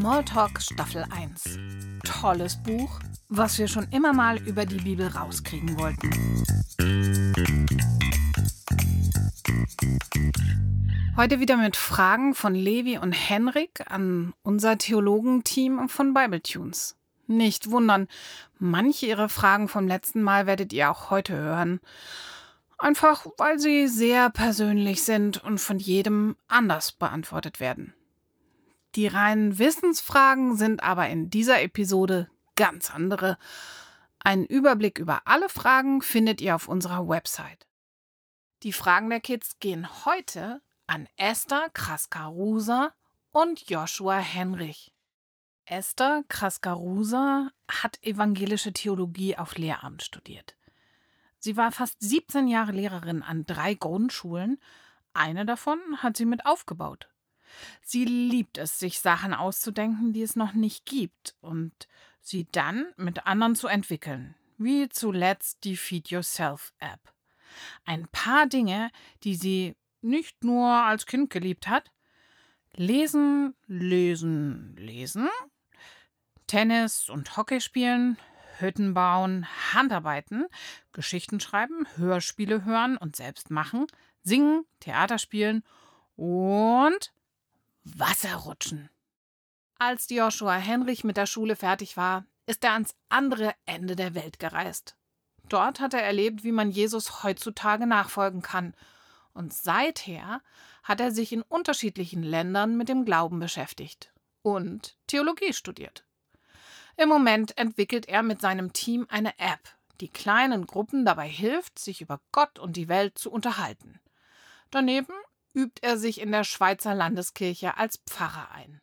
Smalltalk Staffel 1. Tolles Buch, was wir schon immer mal über die Bibel rauskriegen wollten. Heute wieder mit Fragen von Levi und Henrik an unser Theologenteam von Bibletunes. Nicht wundern, manche ihrer Fragen vom letzten Mal werdet ihr auch heute hören. Einfach weil sie sehr persönlich sind und von jedem anders beantwortet werden. Die reinen Wissensfragen sind aber in dieser Episode ganz andere. Einen Überblick über alle Fragen findet ihr auf unserer Website. Die Fragen der Kids gehen heute an Esther Kraskarusa und Joshua Henrich. Esther Kraskarusa hat evangelische Theologie auf Lehramt studiert. Sie war fast 17 Jahre Lehrerin an drei Grundschulen. Eine davon hat sie mit aufgebaut. Sie liebt es, sich Sachen auszudenken, die es noch nicht gibt, und sie dann mit anderen zu entwickeln, wie zuletzt die Feed Yourself App. Ein paar Dinge, die sie nicht nur als Kind geliebt hat. Lesen, lesen, lesen. Tennis und Hockey spielen, Hütten bauen, Handarbeiten, Geschichten schreiben, Hörspiele hören und selbst machen, singen, Theater spielen und Wasserrutschen. Als Joshua Henrich mit der Schule fertig war, ist er ans andere Ende der Welt gereist. Dort hat er erlebt, wie man Jesus heutzutage nachfolgen kann. Und seither hat er sich in unterschiedlichen Ländern mit dem Glauben beschäftigt und Theologie studiert. Im Moment entwickelt er mit seinem Team eine App, die kleinen Gruppen dabei hilft, sich über Gott und die Welt zu unterhalten. Daneben übt er sich in der Schweizer Landeskirche als Pfarrer ein.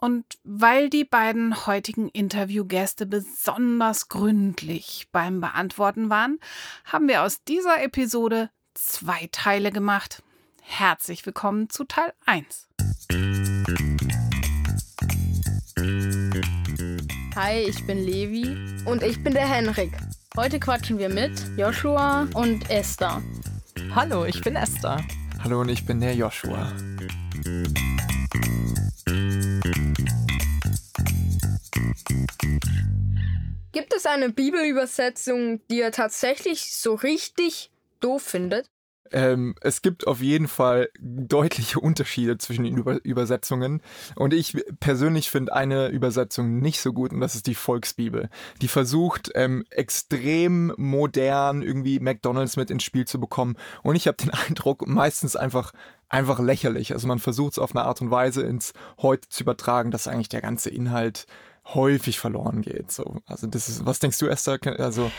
Und weil die beiden heutigen Interviewgäste besonders gründlich beim Beantworten waren, haben wir aus dieser Episode zwei Teile gemacht. Herzlich willkommen zu Teil 1. Hi, ich bin Levi. Und ich bin der Henrik. Heute quatschen wir mit Joshua und Esther. Hallo, ich bin Esther. Hallo und ich bin der Joshua. Gibt es eine Bibelübersetzung, die ihr tatsächlich so richtig doof findet? Ähm, es gibt auf jeden Fall deutliche Unterschiede zwischen den Über Übersetzungen. Und ich persönlich finde eine Übersetzung nicht so gut, und das ist die Volksbibel. Die versucht, ähm, extrem modern irgendwie McDonalds mit ins Spiel zu bekommen. Und ich habe den Eindruck, meistens einfach einfach lächerlich. Also man versucht es auf eine Art und Weise ins Heute zu übertragen, dass eigentlich der ganze Inhalt häufig verloren geht. So, also das ist, was denkst du, Esther? Also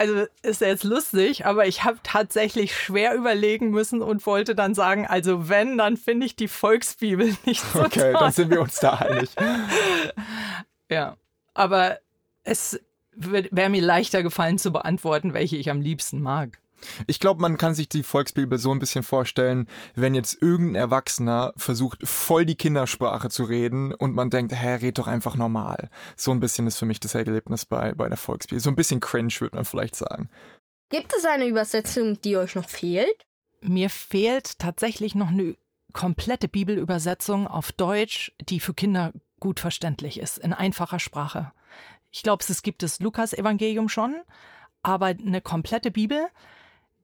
also ist jetzt lustig, aber ich habe tatsächlich schwer überlegen müssen und wollte dann sagen, also wenn, dann finde ich die Volksbibel nicht so Okay, toll. dann sind wir uns da einig. ja, aber es wäre mir leichter gefallen zu beantworten, welche ich am liebsten mag. Ich glaube, man kann sich die Volksbibel so ein bisschen vorstellen, wenn jetzt irgendein Erwachsener versucht, voll die Kindersprache zu reden und man denkt, hä, red doch einfach normal. So ein bisschen ist für mich das Erlebnis bei, bei der Volksbibel. So ein bisschen cringe, würde man vielleicht sagen. Gibt es eine Übersetzung, die euch noch fehlt? Mir fehlt tatsächlich noch eine komplette Bibelübersetzung auf Deutsch, die für Kinder gut verständlich ist, in einfacher Sprache. Ich glaube, es gibt das Lukas-Evangelium schon, aber eine komplette Bibel,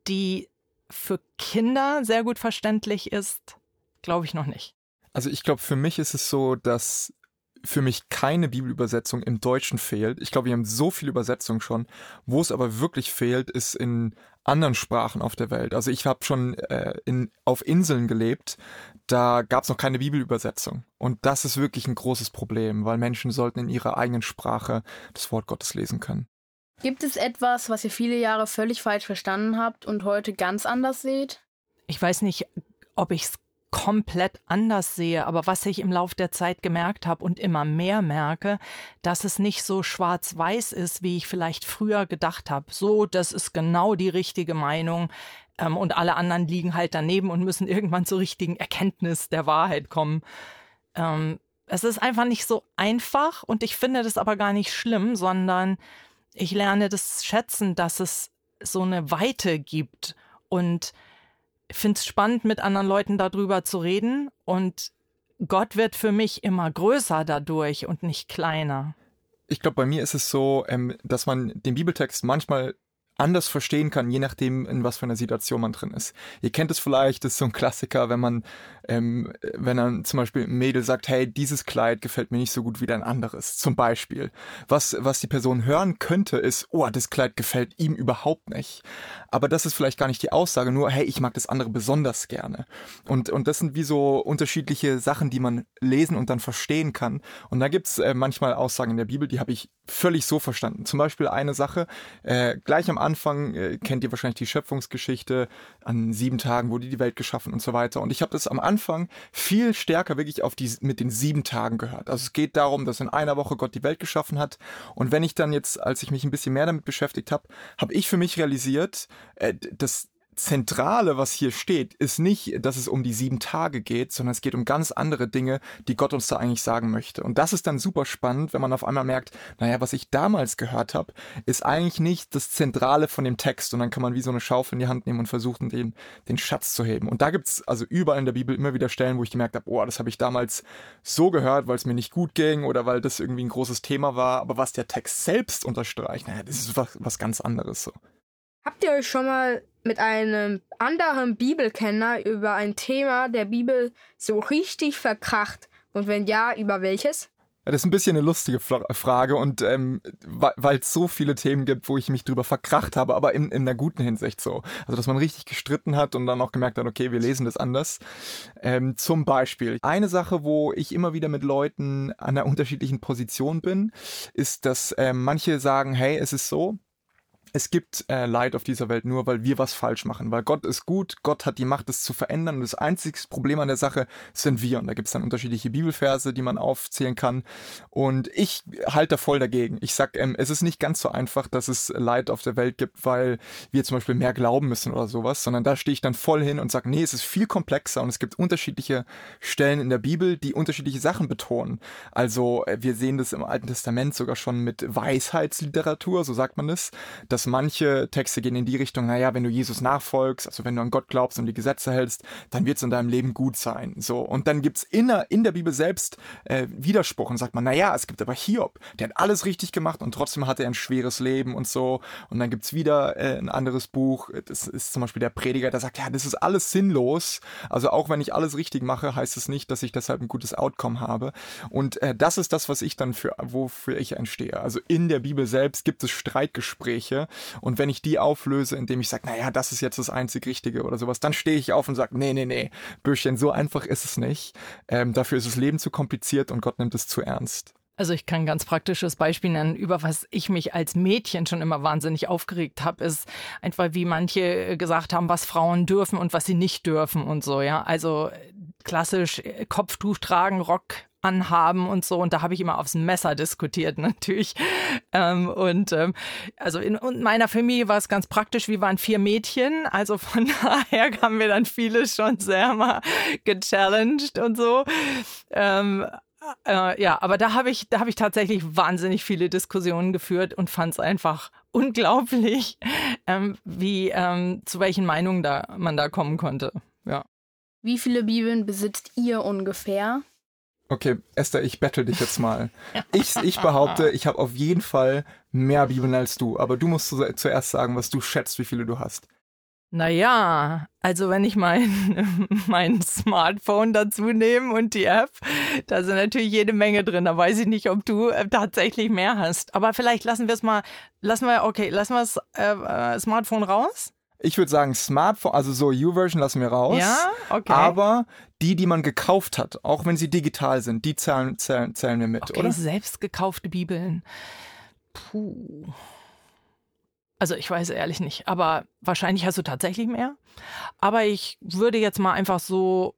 die für Kinder sehr gut verständlich ist, glaube ich noch nicht. Also ich glaube, für mich ist es so, dass für mich keine Bibelübersetzung im Deutschen fehlt. Ich glaube, wir haben so viele Übersetzungen schon. Wo es aber wirklich fehlt, ist in anderen Sprachen auf der Welt. Also ich habe schon äh, in, auf Inseln gelebt, da gab es noch keine Bibelübersetzung. Und das ist wirklich ein großes Problem, weil Menschen sollten in ihrer eigenen Sprache das Wort Gottes lesen können. Gibt es etwas, was ihr viele Jahre völlig falsch verstanden habt und heute ganz anders seht? Ich weiß nicht, ob ich es komplett anders sehe, aber was ich im Laufe der Zeit gemerkt habe und immer mehr merke, dass es nicht so schwarz-weiß ist, wie ich vielleicht früher gedacht habe. So, das ist genau die richtige Meinung ähm, und alle anderen liegen halt daneben und müssen irgendwann zur richtigen Erkenntnis der Wahrheit kommen. Ähm, es ist einfach nicht so einfach und ich finde das aber gar nicht schlimm, sondern ich lerne das schätzen, dass es so eine Weite gibt und finde es spannend, mit anderen Leuten darüber zu reden und Gott wird für mich immer größer dadurch und nicht kleiner. Ich glaube, bei mir ist es so, ähm, dass man den Bibeltext manchmal anders verstehen kann, je nachdem, in was für einer Situation man drin ist. Ihr kennt es vielleicht, das ist so ein Klassiker, wenn man, ähm, wenn dann zum Beispiel ein Mädel sagt, hey, dieses Kleid gefällt mir nicht so gut wie dein anderes, zum Beispiel. Was, was die Person hören könnte, ist, oh, das Kleid gefällt ihm überhaupt nicht. Aber das ist vielleicht gar nicht die Aussage, nur, hey, ich mag das andere besonders gerne. Und, und das sind wie so unterschiedliche Sachen, die man lesen und dann verstehen kann. Und da gibt's äh, manchmal Aussagen in der Bibel, die habe ich völlig so verstanden. Zum Beispiel eine Sache, äh, gleich am Anfang äh, kennt ihr wahrscheinlich die Schöpfungsgeschichte, an sieben Tagen wurde die Welt geschaffen und so weiter. Und ich habe das am Anfang viel stärker wirklich auf die mit den sieben Tagen gehört. Also es geht darum, dass in einer Woche Gott die Welt geschaffen hat. Und wenn ich dann jetzt, als ich mich ein bisschen mehr damit beschäftigt habe, habe ich für mich realisiert, äh, dass Zentrale, was hier steht, ist nicht, dass es um die sieben Tage geht, sondern es geht um ganz andere Dinge, die Gott uns da eigentlich sagen möchte. Und das ist dann super spannend, wenn man auf einmal merkt, naja, was ich damals gehört habe, ist eigentlich nicht das Zentrale von dem Text. Und dann kann man wie so eine Schaufel in die Hand nehmen und versuchen, den, den Schatz zu heben. Und da gibt's also überall in der Bibel immer wieder Stellen, wo ich gemerkt habe, oh, das habe ich damals so gehört, weil es mir nicht gut ging oder weil das irgendwie ein großes Thema war. Aber was der Text selbst unterstreicht, naja, das ist was, was ganz anderes so. Habt ihr euch schon mal mit einem anderen Bibelkenner über ein Thema der Bibel so richtig verkracht? Und wenn ja, über welches? Das ist ein bisschen eine lustige Frage und ähm, weil es so viele Themen gibt, wo ich mich drüber verkracht habe, aber in, in einer guten Hinsicht so. Also dass man richtig gestritten hat und dann auch gemerkt hat, okay, wir lesen das anders. Ähm, zum Beispiel eine Sache, wo ich immer wieder mit Leuten an einer unterschiedlichen Position bin, ist, dass ähm, manche sagen, hey, es ist so, es gibt äh, Leid auf dieser Welt nur, weil wir was falsch machen. Weil Gott ist gut, Gott hat die Macht, es zu verändern. Und das einzige Problem an der Sache sind wir. Und da gibt es dann unterschiedliche Bibelverse, die man aufzählen kann. Und ich halte da voll dagegen. Ich sag, ähm, es ist nicht ganz so einfach, dass es Leid auf der Welt gibt, weil wir zum Beispiel mehr glauben müssen oder sowas, sondern da stehe ich dann voll hin und sage, nee, es ist viel komplexer und es gibt unterschiedliche Stellen in der Bibel, die unterschiedliche Sachen betonen. Also äh, wir sehen das im Alten Testament sogar schon mit Weisheitsliteratur, so sagt man es, dass manche Texte gehen in die Richtung, naja, wenn du Jesus nachfolgst, also wenn du an Gott glaubst und die Gesetze hältst, dann wird es in deinem Leben gut sein. So, und dann gibt's in der, in der Bibel selbst äh, Widerspruch und sagt man, naja, es gibt aber Hiob, der hat alles richtig gemacht und trotzdem hatte er ein schweres Leben und so. Und dann gibt's wieder äh, ein anderes Buch, das ist zum Beispiel der Prediger, der sagt, ja, das ist alles sinnlos. Also auch wenn ich alles richtig mache, heißt es nicht, dass ich deshalb ein gutes Outcome habe. Und äh, das ist das, was ich dann für, wofür ich entstehe. Also in der Bibel selbst gibt es Streitgespräche und wenn ich die auflöse, indem ich sage, naja, das ist jetzt das einzig Richtige oder sowas, dann stehe ich auf und sage, nee, nee, nee, Bürschchen, so einfach ist es nicht. Ähm, dafür ist das Leben zu kompliziert und Gott nimmt es zu ernst. Also ich kann ein ganz praktisches Beispiel nennen, über was ich mich als Mädchen schon immer wahnsinnig aufgeregt habe, ist einfach, wie manche gesagt haben, was Frauen dürfen und was sie nicht dürfen und so, ja. Also klassisch Kopftuch tragen, Rock anhaben und so. Und da habe ich immer aufs Messer diskutiert, natürlich. Ähm, und ähm, also in, in, meiner Familie war es ganz praktisch. Wir waren vier Mädchen. Also von daher haben wir dann viele schon sehr mal gechallenged und so. Ähm, äh, ja, aber da habe ich, da habe ich tatsächlich wahnsinnig viele Diskussionen geführt und fand es einfach unglaublich, ähm, wie ähm, zu welchen Meinungen da man da kommen konnte. Ja. Wie viele Bibeln besitzt ihr ungefähr? Okay, Esther, ich bettel dich jetzt mal. Ich, ich behaupte, ich habe auf jeden Fall mehr Bibeln als du, aber du musst zuerst sagen, was du schätzt, wie viele du hast. Naja, also wenn ich mein, mein Smartphone dazu nehme und die App, da sind natürlich jede Menge drin. Da weiß ich nicht, ob du äh, tatsächlich mehr hast. Aber vielleicht lassen wir es mal, lassen wir, okay, lassen wir das äh, äh Smartphone raus? Ich würde sagen, Smartphone, also so U-Version lassen wir raus. Ja, okay. Aber die, die man gekauft hat, auch wenn sie digital sind, die zählen, zählen, zählen wir mit, okay, oder? selbst gekaufte Bibeln. Puh. Also ich weiß ehrlich nicht, aber wahrscheinlich hast du tatsächlich mehr. Aber ich würde jetzt mal einfach so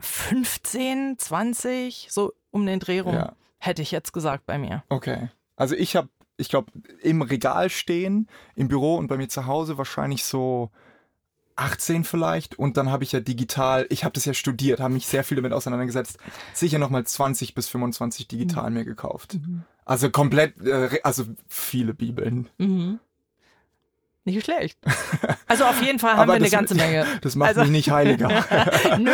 15, 20, so um den Dreh rum, ja. hätte ich jetzt gesagt bei mir. Okay. Also ich habe ich glaube, im Regal stehen, im Büro und bei mir zu Hause wahrscheinlich so 18 vielleicht und dann habe ich ja digital, ich habe das ja studiert, habe mich sehr viel damit auseinandergesetzt, sicher nochmal 20 bis 25 digital mhm. mir gekauft. Mhm. Also komplett, äh, also viele Bibeln. Mhm. Nicht schlecht. Also auf jeden Fall haben wir eine ganze Menge. Das macht also, mich nicht heiliger. Nö.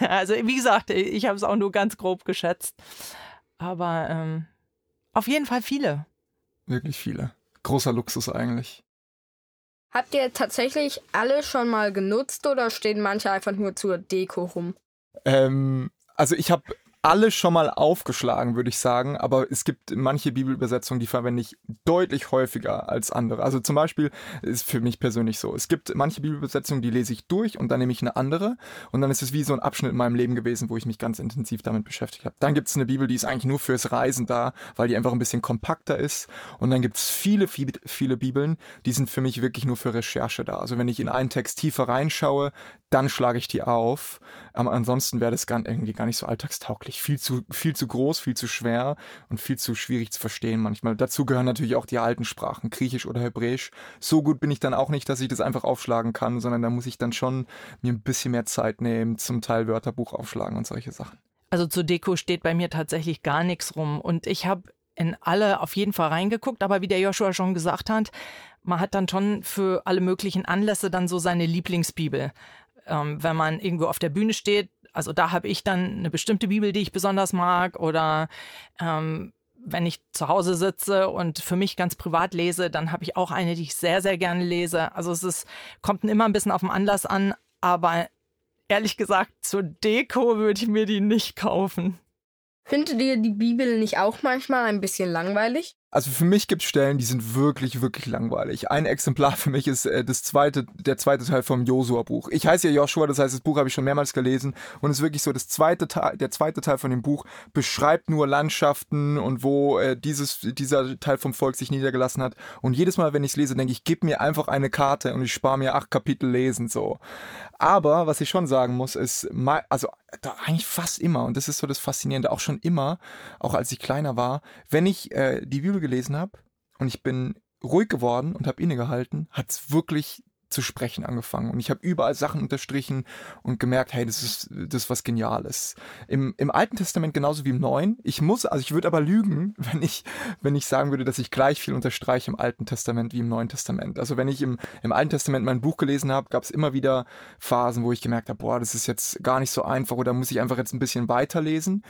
Also wie gesagt, ich habe es auch nur ganz grob geschätzt. Aber ähm, auf jeden Fall viele. Wirklich viele. Großer Luxus eigentlich. Habt ihr tatsächlich alle schon mal genutzt oder stehen manche einfach nur zur Deko rum? Ähm, also ich habe alle schon mal aufgeschlagen, würde ich sagen, aber es gibt manche Bibelübersetzungen, die verwende ich deutlich häufiger als andere. Also zum Beispiel ist für mich persönlich so. Es gibt manche Bibelübersetzungen, die lese ich durch und dann nehme ich eine andere und dann ist es wie so ein Abschnitt in meinem Leben gewesen, wo ich mich ganz intensiv damit beschäftigt habe. Dann gibt es eine Bibel, die ist eigentlich nur fürs Reisen da, weil die einfach ein bisschen kompakter ist. Und dann gibt es viele, viele, viele Bibeln, die sind für mich wirklich nur für Recherche da. Also wenn ich in einen Text tiefer reinschaue, dann schlage ich die auf. Aber ansonsten wäre das gar, irgendwie gar nicht so alltagstauglich. Viel zu, viel zu groß, viel zu schwer und viel zu schwierig zu verstehen manchmal. Dazu gehören natürlich auch die alten Sprachen, Griechisch oder Hebräisch. So gut bin ich dann auch nicht, dass ich das einfach aufschlagen kann, sondern da muss ich dann schon mir ein bisschen mehr Zeit nehmen, zum Teil Wörterbuch aufschlagen und solche Sachen. Also zur Deko steht bei mir tatsächlich gar nichts rum. Und ich habe in alle auf jeden Fall reingeguckt, aber wie der Joshua schon gesagt hat, man hat dann schon für alle möglichen Anlässe dann so seine Lieblingsbibel ähm, wenn man irgendwo auf der Bühne steht, also da habe ich dann eine bestimmte Bibel, die ich besonders mag oder ähm, wenn ich zu Hause sitze und für mich ganz privat lese, dann habe ich auch eine, die ich sehr, sehr gerne lese. Also es ist, kommt immer ein bisschen auf den Anlass an, aber ehrlich gesagt, zur Deko würde ich mir die nicht kaufen. Findet ihr die Bibel nicht auch manchmal ein bisschen langweilig? Also für mich gibt es Stellen, die sind wirklich, wirklich langweilig. Ein Exemplar für mich ist äh, das zweite, der zweite Teil vom Josua-Buch. Ich heiße ja Joshua, das heißt, das Buch habe ich schon mehrmals gelesen und es ist wirklich so, das zweite Teil, der zweite Teil von dem Buch beschreibt nur Landschaften und wo äh, dieses, dieser Teil vom Volk sich niedergelassen hat. Und jedes Mal, wenn ich es lese, denke ich, gib mir einfach eine Karte und ich spare mir acht Kapitel lesen so. Aber was ich schon sagen muss, ist, also da eigentlich fast immer, und das ist so das Faszinierende, auch schon immer, auch als ich kleiner war, wenn ich äh, die Bibel gelesen habe und ich bin ruhig geworden und habe innegehalten, hat es wirklich zu sprechen angefangen. Und ich habe überall Sachen unterstrichen und gemerkt, hey, das ist, das ist was Geniales. Im, Im Alten Testament genauso wie im Neuen. Ich muss, also ich würde aber lügen, wenn ich, wenn ich sagen würde, dass ich gleich viel unterstreiche im Alten Testament wie im Neuen Testament. Also wenn ich im, im Alten Testament mein Buch gelesen habe, gab es immer wieder Phasen, wo ich gemerkt habe, boah, das ist jetzt gar nicht so einfach oder muss ich einfach jetzt ein bisschen weiterlesen.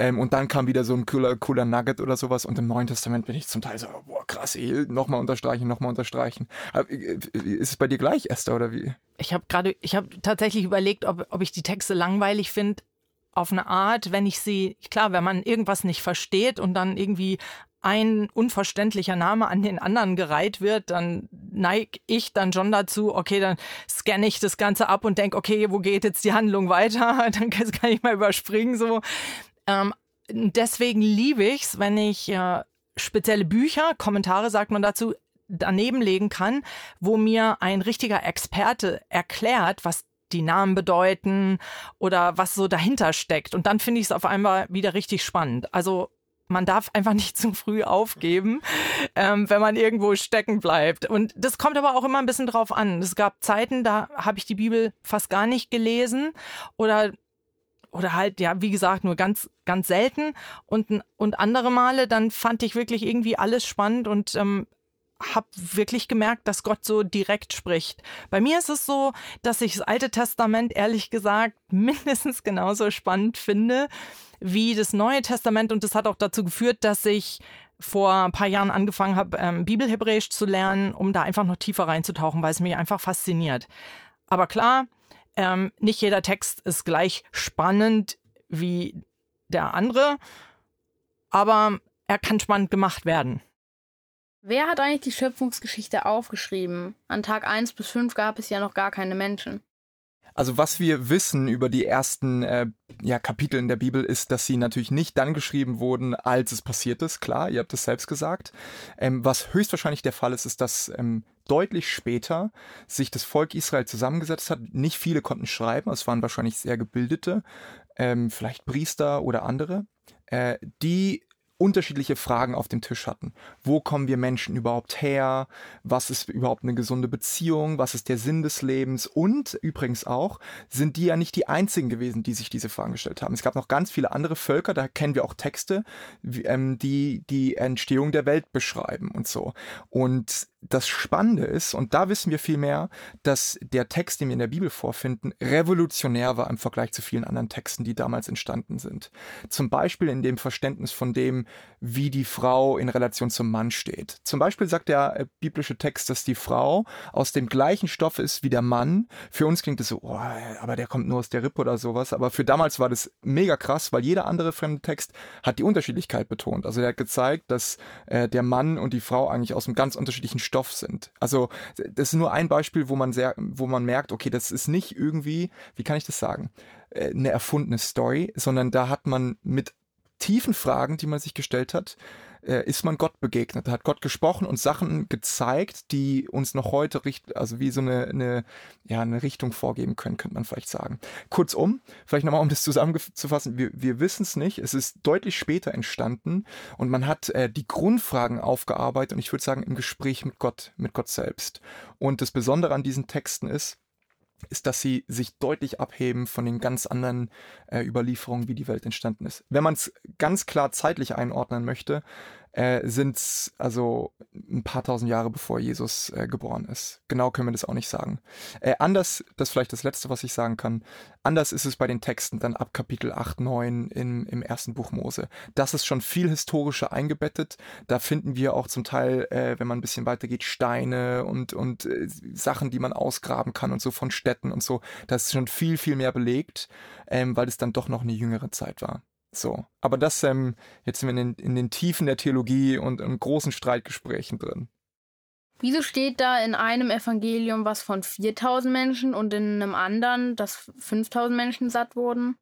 Ähm, und dann kam wieder so ein cooler, cooler Nugget oder sowas. Und im Neuen Testament bin ich zum Teil so, boah, krass, ey, nochmal unterstreichen, nochmal unterstreichen. Aber, äh, ist es bei dir gleich, Esther, oder wie? Ich habe gerade, ich habe tatsächlich überlegt, ob, ob ich die Texte langweilig finde. Auf eine Art, wenn ich sie, klar, wenn man irgendwas nicht versteht und dann irgendwie ein unverständlicher Name an den anderen gereiht wird, dann neige ich dann schon dazu, okay, dann scanne ich das Ganze ab und denke, okay, wo geht jetzt die Handlung weiter? Dann kann ich mal überspringen so. Ähm, deswegen liebe ich es, wenn ich äh, spezielle Bücher, Kommentare sagt man dazu, daneben legen kann, wo mir ein richtiger Experte erklärt, was die Namen bedeuten oder was so dahinter steckt. Und dann finde ich es auf einmal wieder richtig spannend. Also man darf einfach nicht zu früh aufgeben, ähm, wenn man irgendwo stecken bleibt. Und das kommt aber auch immer ein bisschen drauf an. Es gab Zeiten, da habe ich die Bibel fast gar nicht gelesen oder oder halt, ja, wie gesagt, nur ganz, ganz selten. Und, und andere Male, dann fand ich wirklich irgendwie alles spannend und ähm, habe wirklich gemerkt, dass Gott so direkt spricht. Bei mir ist es so, dass ich das Alte Testament ehrlich gesagt mindestens genauso spannend finde wie das Neue Testament und das hat auch dazu geführt, dass ich vor ein paar Jahren angefangen habe, ähm, Bibelhebräisch zu lernen, um da einfach noch tiefer reinzutauchen, weil es mich einfach fasziniert. Aber klar, ähm, nicht jeder Text ist gleich spannend wie der andere, aber er kann spannend gemacht werden. Wer hat eigentlich die Schöpfungsgeschichte aufgeschrieben? An Tag 1 bis 5 gab es ja noch gar keine Menschen. Also was wir wissen über die ersten äh, ja, Kapitel in der Bibel ist, dass sie natürlich nicht dann geschrieben wurden, als es passiert ist. Klar, ihr habt es selbst gesagt. Ähm, was höchstwahrscheinlich der Fall ist, ist, dass ähm, deutlich später sich das Volk Israel zusammengesetzt hat. Nicht viele konnten schreiben, es waren wahrscheinlich sehr gebildete, ähm, vielleicht Priester oder andere, äh, die unterschiedliche Fragen auf dem Tisch hatten. Wo kommen wir Menschen überhaupt her? Was ist überhaupt eine gesunde Beziehung? Was ist der Sinn des Lebens? Und übrigens auch, sind die ja nicht die einzigen gewesen, die sich diese Fragen gestellt haben. Es gab noch ganz viele andere Völker, da kennen wir auch Texte, ähm, die die Entstehung der Welt beschreiben und so. Und das Spannende ist, und da wissen wir viel mehr, dass der Text, den wir in der Bibel vorfinden, revolutionär war im Vergleich zu vielen anderen Texten, die damals entstanden sind. Zum Beispiel in dem Verständnis von dem, wie die Frau in Relation zum Mann steht. Zum Beispiel sagt der äh, biblische Text, dass die Frau aus dem gleichen Stoff ist wie der Mann. Für uns klingt es so, oh, aber der kommt nur aus der Rippe oder sowas. Aber für damals war das mega krass, weil jeder andere fremde Text hat die Unterschiedlichkeit betont. Also der hat gezeigt, dass äh, der Mann und die Frau eigentlich aus einem ganz unterschiedlichen Stoff sind. Also das ist nur ein Beispiel, wo man sehr, wo man merkt, okay, das ist nicht irgendwie, wie kann ich das sagen, äh, eine erfundene Story, sondern da hat man mit tiefen Fragen, die man sich gestellt hat, äh, ist man Gott begegnet, hat Gott gesprochen und Sachen gezeigt, die uns noch heute richt also wie so eine, eine, ja, eine Richtung vorgeben können, könnte man vielleicht sagen. Kurzum, vielleicht nochmal, um das zusammenzufassen, wir, wir wissen es nicht, es ist deutlich später entstanden und man hat äh, die Grundfragen aufgearbeitet und ich würde sagen im Gespräch mit Gott, mit Gott selbst. Und das Besondere an diesen Texten ist, ist, dass sie sich deutlich abheben von den ganz anderen äh, Überlieferungen, wie die Welt entstanden ist. Wenn man es ganz klar zeitlich einordnen möchte, äh, sind es also ein paar tausend Jahre bevor Jesus äh, geboren ist. Genau können wir das auch nicht sagen. Äh, anders, das ist vielleicht das Letzte, was ich sagen kann, anders ist es bei den Texten dann ab Kapitel 8, 9 in, im ersten Buch Mose. Das ist schon viel historischer eingebettet. Da finden wir auch zum Teil, äh, wenn man ein bisschen weiter geht, Steine und, und äh, Sachen, die man ausgraben kann und so von Städten und so. Das ist schon viel, viel mehr belegt, ähm, weil es dann doch noch eine jüngere Zeit war. So, aber das, ähm, jetzt sind wir in den, in den Tiefen der Theologie und in großen Streitgesprächen drin. Wieso steht da in einem Evangelium was von 4000 Menschen und in einem anderen, dass 5000 Menschen satt wurden?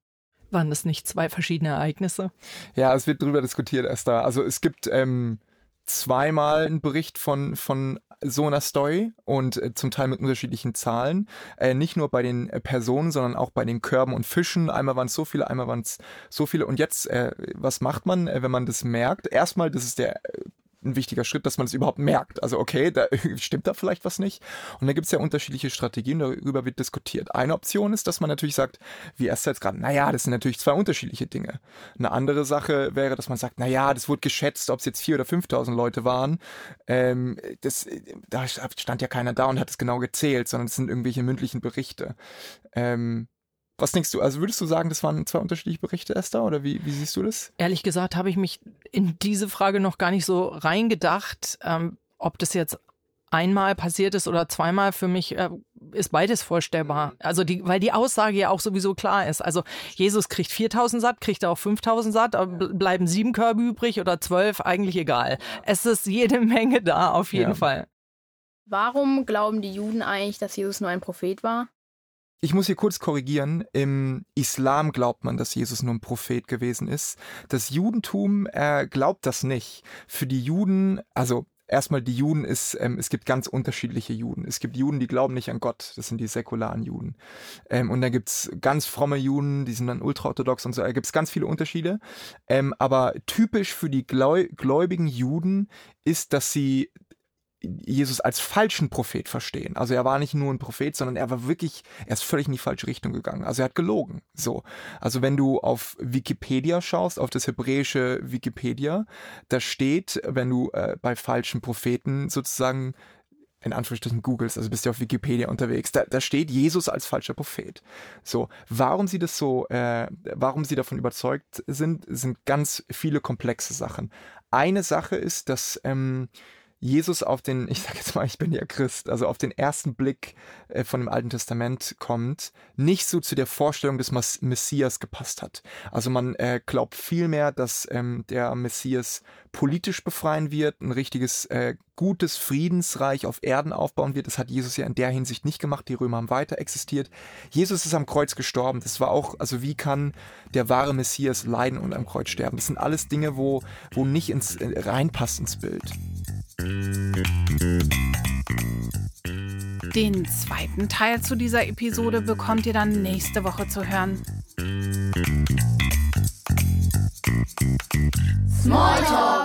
Waren das nicht zwei verschiedene Ereignisse? Ja, es wird darüber diskutiert, Esther. Also es gibt ähm, zweimal einen Bericht von, von so einer Story und äh, zum Teil mit unterschiedlichen Zahlen. Äh, nicht nur bei den äh, Personen, sondern auch bei den Körben und Fischen. Einmal waren es so viele, einmal waren es so viele. Und jetzt, äh, was macht man, äh, wenn man das merkt? Erstmal, das ist der äh, ein wichtiger Schritt, dass man es überhaupt merkt. Also okay, da stimmt da vielleicht was nicht. Und da gibt es ja unterschiedliche Strategien, darüber wird diskutiert. Eine Option ist, dass man natürlich sagt, wie erst jetzt gerade, naja, das sind natürlich zwei unterschiedliche Dinge. Eine andere Sache wäre, dass man sagt, naja, das wurde geschätzt, ob es jetzt vier oder 5.000 Leute waren. Ähm, das, da stand ja keiner da und hat es genau gezählt, sondern es sind irgendwelche mündlichen Berichte. Ähm, was denkst du? Also würdest du sagen, das waren zwei unterschiedliche Berichte, Esther? Oder wie, wie siehst du das? Ehrlich gesagt habe ich mich in diese Frage noch gar nicht so reingedacht, ähm, ob das jetzt einmal passiert ist oder zweimal. Für mich äh, ist beides vorstellbar. Also die, weil die Aussage ja auch sowieso klar ist. Also Jesus kriegt 4000 satt, kriegt er auch 5000 satt, bleiben sieben Körbe übrig oder zwölf, eigentlich egal. Es ist jede Menge da, auf jeden ja. Fall. Warum glauben die Juden eigentlich, dass Jesus nur ein Prophet war? Ich muss hier kurz korrigieren. Im Islam glaubt man, dass Jesus nur ein Prophet gewesen ist. Das Judentum äh, glaubt das nicht. Für die Juden, also erstmal die Juden ist, ähm, es gibt ganz unterschiedliche Juden. Es gibt Juden, die glauben nicht an Gott. Das sind die säkularen Juden. Ähm, und dann gibt's ganz fromme Juden, die sind dann ultraorthodox und so. Da gibt's ganz viele Unterschiede. Ähm, aber typisch für die gläubigen Juden ist, dass sie Jesus als falschen Prophet verstehen. Also er war nicht nur ein Prophet, sondern er war wirklich, er ist völlig in die falsche Richtung gegangen. Also er hat gelogen. So. Also wenn du auf Wikipedia schaust, auf das hebräische Wikipedia, da steht, wenn du äh, bei falschen Propheten sozusagen in Anführungsstrichen googelst, also bist du auf Wikipedia unterwegs, da, da steht Jesus als falscher Prophet. So, warum sie das so, äh, warum sie davon überzeugt sind, sind ganz viele komplexe Sachen. Eine Sache ist, dass ähm, Jesus auf den, ich sag jetzt mal, ich bin ja Christ, also auf den ersten Blick äh, von dem Alten Testament kommt, nicht so zu der Vorstellung des Messias gepasst hat. Also man äh, glaubt vielmehr, dass ähm, der Messias politisch befreien wird, ein richtiges äh, gutes Friedensreich auf Erden aufbauen wird. Das hat Jesus ja in der Hinsicht nicht gemacht. Die Römer haben weiter existiert. Jesus ist am Kreuz gestorben. Das war auch, also wie kann der wahre Messias leiden und am Kreuz sterben? Das sind alles Dinge, wo, wo nicht ins, reinpasst ins Bild. Den zweiten Teil zu dieser Episode bekommt ihr dann nächste Woche zu hören. Smalltalk!